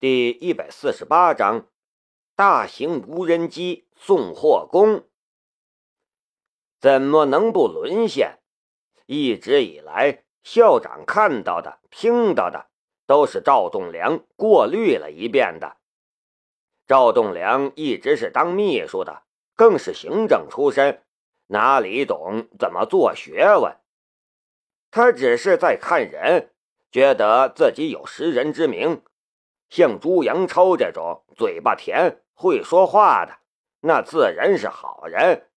第一百四十八章：大型无人机送货工，怎么能不沦陷？一直以来，校长看到的、听到的，都是赵栋梁过滤了一遍的。赵栋梁一直是当秘书的，更是行政出身，哪里懂怎么做学问？他只是在看人，觉得自己有识人之明。像朱阳超这种嘴巴甜、会说话的，那自然是好人。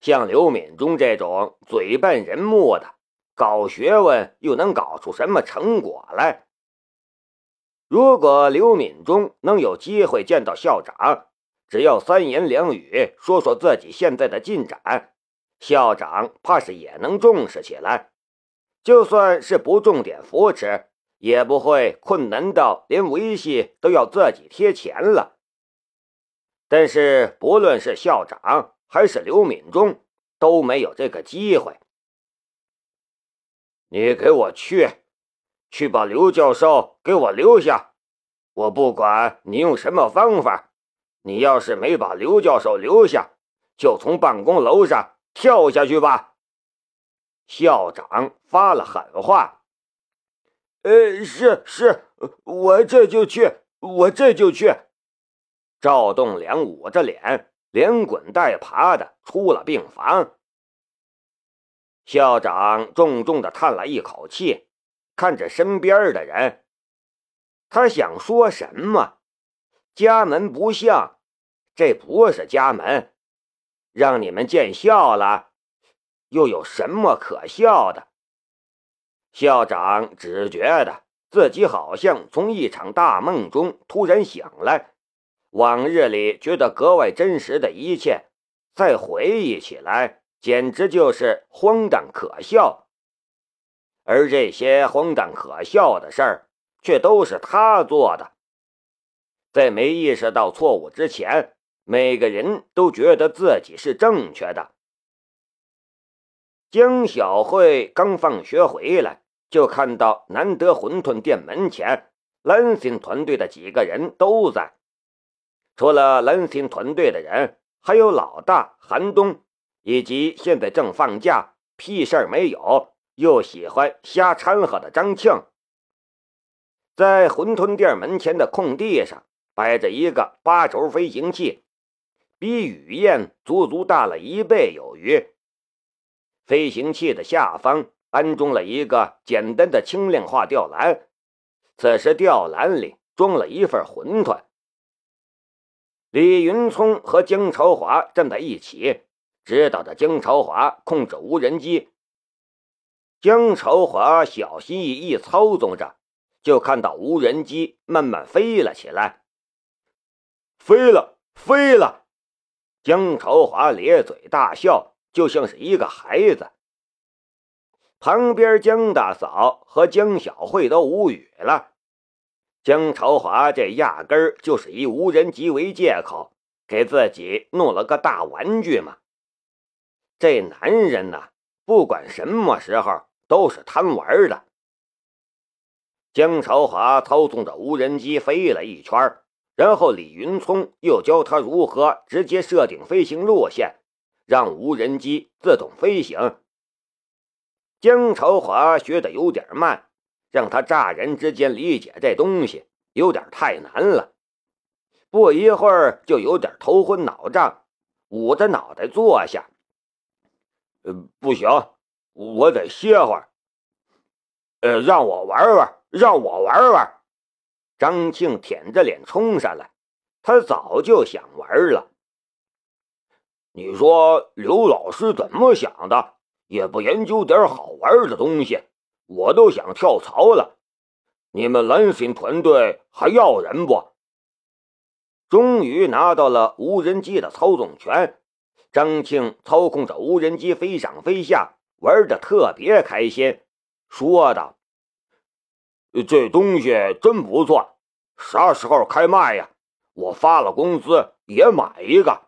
像刘敏忠这种嘴笨人木的，搞学问又能搞出什么成果来？如果刘敏忠能有机会见到校长，只要三言两语说说自己现在的进展，校长怕是也能重视起来。就算是不重点扶持，也不会困难到连维系都要自己贴钱了。但是，不论是校长。还是刘敏忠都没有这个机会。你给我去，去把刘教授给我留下。我不管你用什么方法，你要是没把刘教授留下，就从办公楼上跳下去吧。校长发了狠话。呃，是是，我这就去，我这就去。赵栋梁捂着脸。连滚带爬的出了病房，校长重重的叹了一口气，看着身边的人，他想说什么？家门不幸，这不是家门，让你们见笑了，又有什么可笑的？校长只觉得自己好像从一场大梦中突然醒来。往日里觉得格外真实的一切，再回忆起来，简直就是荒诞可笑。而这些荒诞可笑的事儿，却都是他做的。在没意识到错误之前，每个人都觉得自己是正确的。江小慧刚放学回来，就看到难得馄饨店门前，蓝星团队的几个人都在。除了蓝星团队的人，还有老大韩东，以及现在正放假、屁事儿没有又喜欢瞎掺和的张庆。在馄饨店门前的空地上摆着一个八轴飞行器，比雨燕足足大了一倍有余。飞行器的下方安装了一个简单的轻量化吊篮，此时吊篮里装了一份馄饨。李云聪和江朝华站在一起，指导着江朝华控制无人机。江朝华小心翼翼操纵着，就看到无人机慢慢飞了起来。飞了，飞了！江朝华咧嘴大笑，就像是一个孩子。旁边江大嫂和江小慧都无语了。江朝华这压根儿就是以无人机为借口，给自己弄了个大玩具嘛。这男人呐，不管什么时候都是贪玩的。江朝华操纵着无人机飞了一圈，然后李云聪又教他如何直接设定飞行路线，让无人机自动飞行。江朝华学的有点慢。让他乍人之间理解这东西有点太难了，不一会儿就有点头昏脑胀，捂着脑袋坐下。呃，不行，我得歇会儿。呃，让我玩玩，让我玩玩。张庆舔着脸冲上来，他早就想玩了。你说刘老师怎么想的？也不研究点好玩的东西。我都想跳槽了，你们蓝星团队还要人不？终于拿到了无人机的操纵权，张庆操控着无人机飞上飞下，玩的特别开心，说道：“这东西真不错，啥时候开卖呀？我发了工资也买一个。”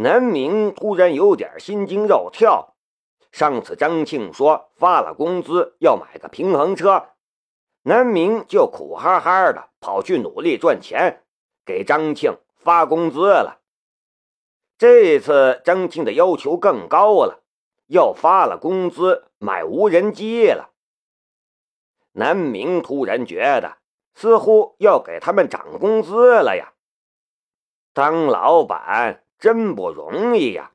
南明突然有点心惊肉跳。上次张庆说发了工资要买个平衡车，南明就苦哈哈的跑去努力赚钱，给张庆发工资了。这次张庆的要求更高了，要发了工资买无人机了。南明突然觉得似乎要给他们涨工资了呀！当老板真不容易呀！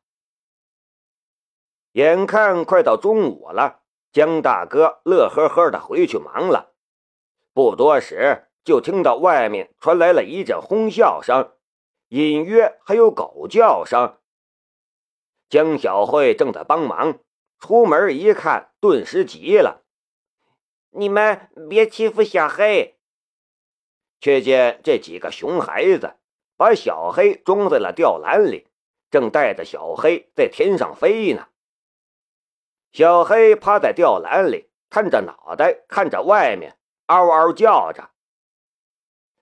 眼看快到中午了，江大哥乐呵呵的回去忙了。不多时，就听到外面传来了一阵哄笑声，隐约还有狗叫声。江小慧正在帮忙，出门一看，顿时急了：“你们别欺负小黑！”却见这几个熊孩子把小黑装在了吊篮里，正带着小黑在天上飞呢。小黑趴在吊篮里，探着脑袋看着外面。嗷嗷叫着，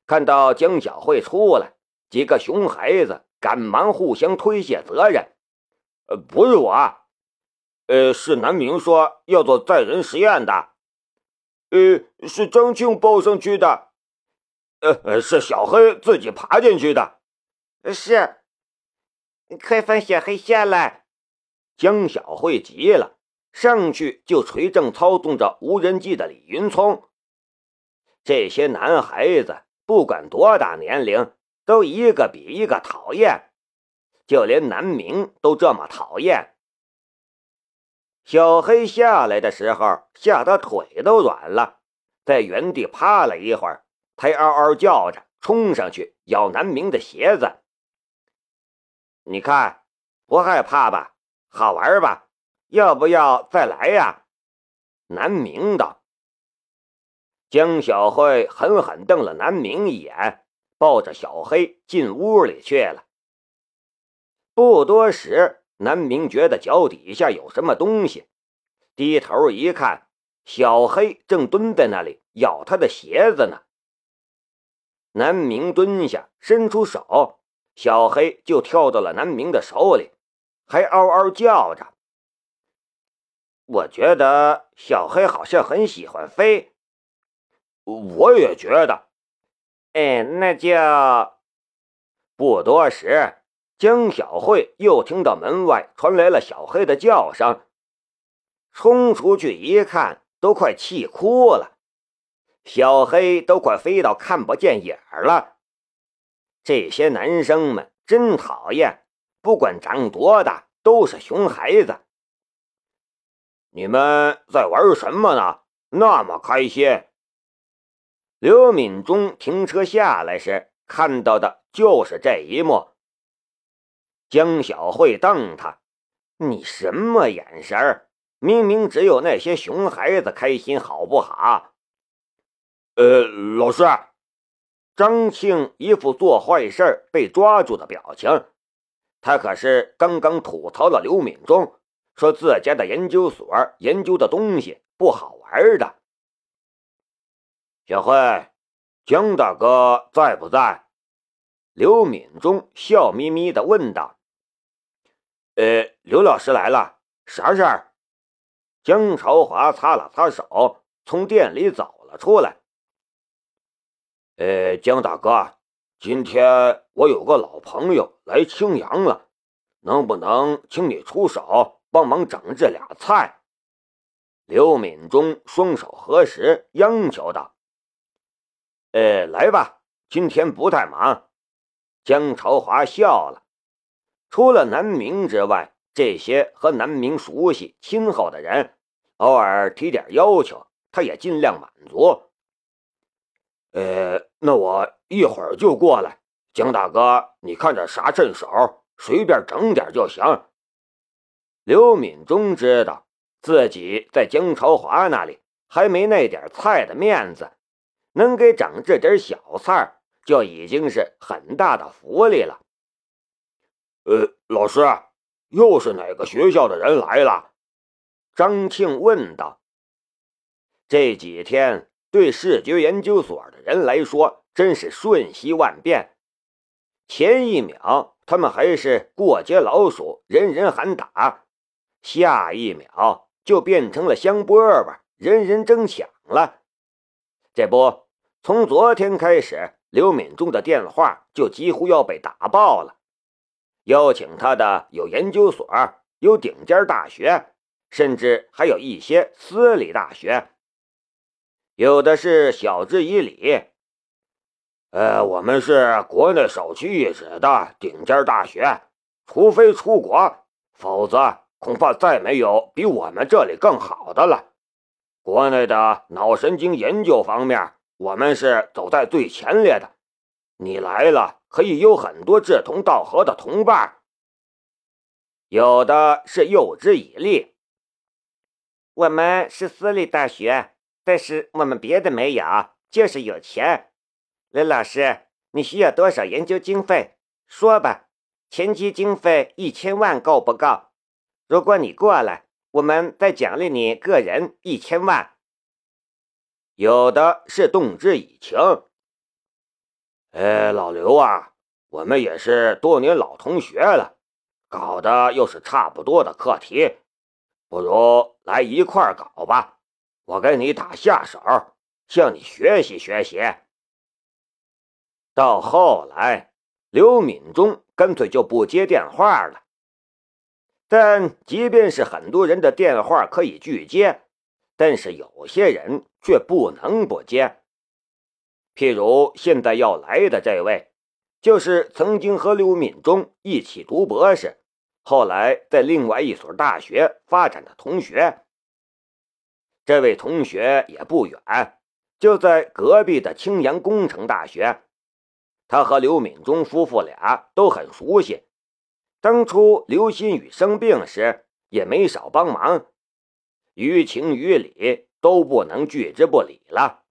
看到江小慧出来，几个熊孩子赶忙互相推卸责任：“呃，不是我，呃，是南明说要做载人实验的，呃，是张庆报上去的，呃，是小黑自己爬进去的，是，快放小黑下来！”江小慧急了，上去就捶正操纵着无人机的李云聪。这些男孩子不管多大年龄，都一个比一个讨厌，就连南明都这么讨厌。小黑下来的时候，吓得腿都软了，在原地趴了一会儿，才嗷嗷叫着冲上去咬南明的鞋子。你看，不害怕吧？好玩吧？要不要再来呀？南明道。江小慧狠狠瞪了南明一眼，抱着小黑进屋里去了。不多时，南明觉得脚底下有什么东西，低头一看，小黑正蹲在那里咬他的鞋子呢。南明蹲下，伸出手，小黑就跳到了南明的手里，还嗷嗷叫着。我觉得小黑好像很喜欢飞。我也觉得，哎，那就不多时，江小慧又听到门外传来了小黑的叫声，冲出去一看，都快气哭了。小黑都快飞到看不见影儿了。这些男生们真讨厌，不管长多大都是熊孩子。你们在玩什么呢？那么开心。刘敏忠停车下来时，看到的就是这一幕。江小慧瞪他：“你什么眼神明明只有那些熊孩子开心，好不好？”呃，老师，张庆一副做坏事被抓住的表情。他可是刚刚吐槽了刘敏忠，说自家的研究所研究的东西不好玩的。小慧，江大哥在不在？刘敏忠笑眯眯的问道。呃，刘老师来了，啥事儿？江朝华擦了擦手，从店里走了出来。呃，江大哥，今天我有个老朋友来青阳了，能不能请你出手帮忙整这俩菜？刘敏忠双手合十，央求道。呃，来吧，今天不太忙。江朝华笑了。除了南明之外，这些和南明熟悉、亲厚的人，偶尔提点要求，他也尽量满足。呃，那我一会儿就过来。江大哥，你看着啥趁手，随便整点就行。刘敏忠知道自己在江朝华那里还没那点菜的面子。能给整这点小菜就已经是很大的福利了。呃，老师，又是哪个学校的人来了？张庆问道。这几天对视觉研究所的人来说真是瞬息万变。前一秒他们还是过街老鼠，人人喊打；下一秒就变成了香饽饽，人人争抢了。这不，从昨天开始，刘敏中的电话就几乎要被打爆了。邀请他的有研究所，有顶尖大学，甚至还有一些私立大学。有的是晓之以理，呃，我们是国内首屈一指的顶尖大学，除非出国，否则恐怕再没有比我们这里更好的了。国内的脑神经研究方面，我们是走在最前列的。你来了，可以有很多志同道合的同伴。有的是诱之以利，我们是私立大学。但是我们别的没有，就是有钱。刘老师，你需要多少研究经费？说吧，前期经费一千万够不够？如果你过来，我们再奖励你个人一千万。有的是动之以情。哎，老刘啊，我们也是多年老同学了，搞的又是差不多的课题，不如来一块儿搞吧。我给你打下手，向你学习学习。到后来，刘敏忠干脆就不接电话了。但即便是很多人的电话可以拒接，但是有些人却不能不接。譬如现在要来的这位，就是曾经和刘敏忠一起读博士，后来在另外一所大学发展的同学。这位同学也不远，就在隔壁的青阳工程大学。他和刘敏忠夫妇俩都很熟悉，当初刘新宇生病时也没少帮忙，于情于理都不能拒之不理了。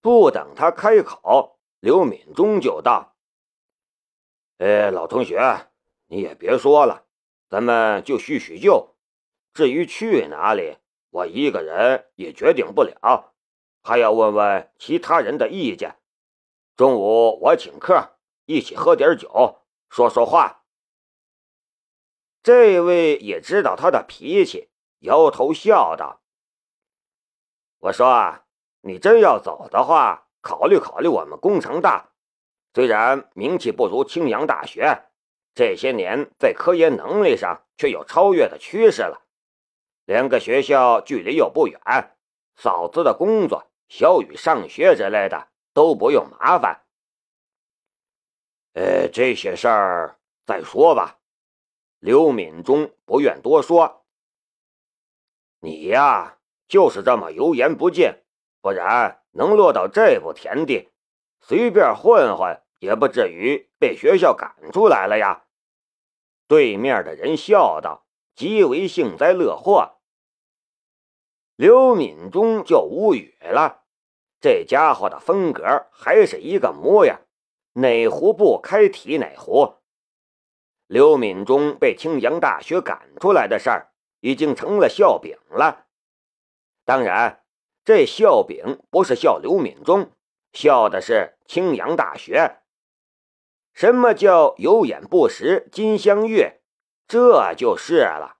不等他开口，刘敏忠就道：“哎，老同学，你也别说了，咱们就叙叙旧。至于去哪里？”我一个人也决定不了，还要问问其他人的意见。中午我请客，一起喝点酒，说说话。这位也知道他的脾气，摇头笑道：“我说啊，你真要走的话，考虑考虑我们工程大。虽然名气不如青阳大学，这些年在科研能力上却有超越的趋势了。”两个学校距离又不远，嫂子的工作、小雨上学之类的都不用麻烦。呃，这些事儿再说吧。刘敏忠不愿多说。你呀，就是这么油盐不进，不然能落到这步田地，随便混混也不至于被学校赶出来了呀。对面的人笑道，极为幸灾乐祸。刘敏忠就无语了，这家伙的风格还是一个模样，哪壶不开提哪壶。刘敏忠被青阳大学赶出来的事儿，已经成了笑柄了。当然，这笑柄不是笑刘敏忠，笑的是青阳大学。什么叫有眼不识金镶玉？这就是了。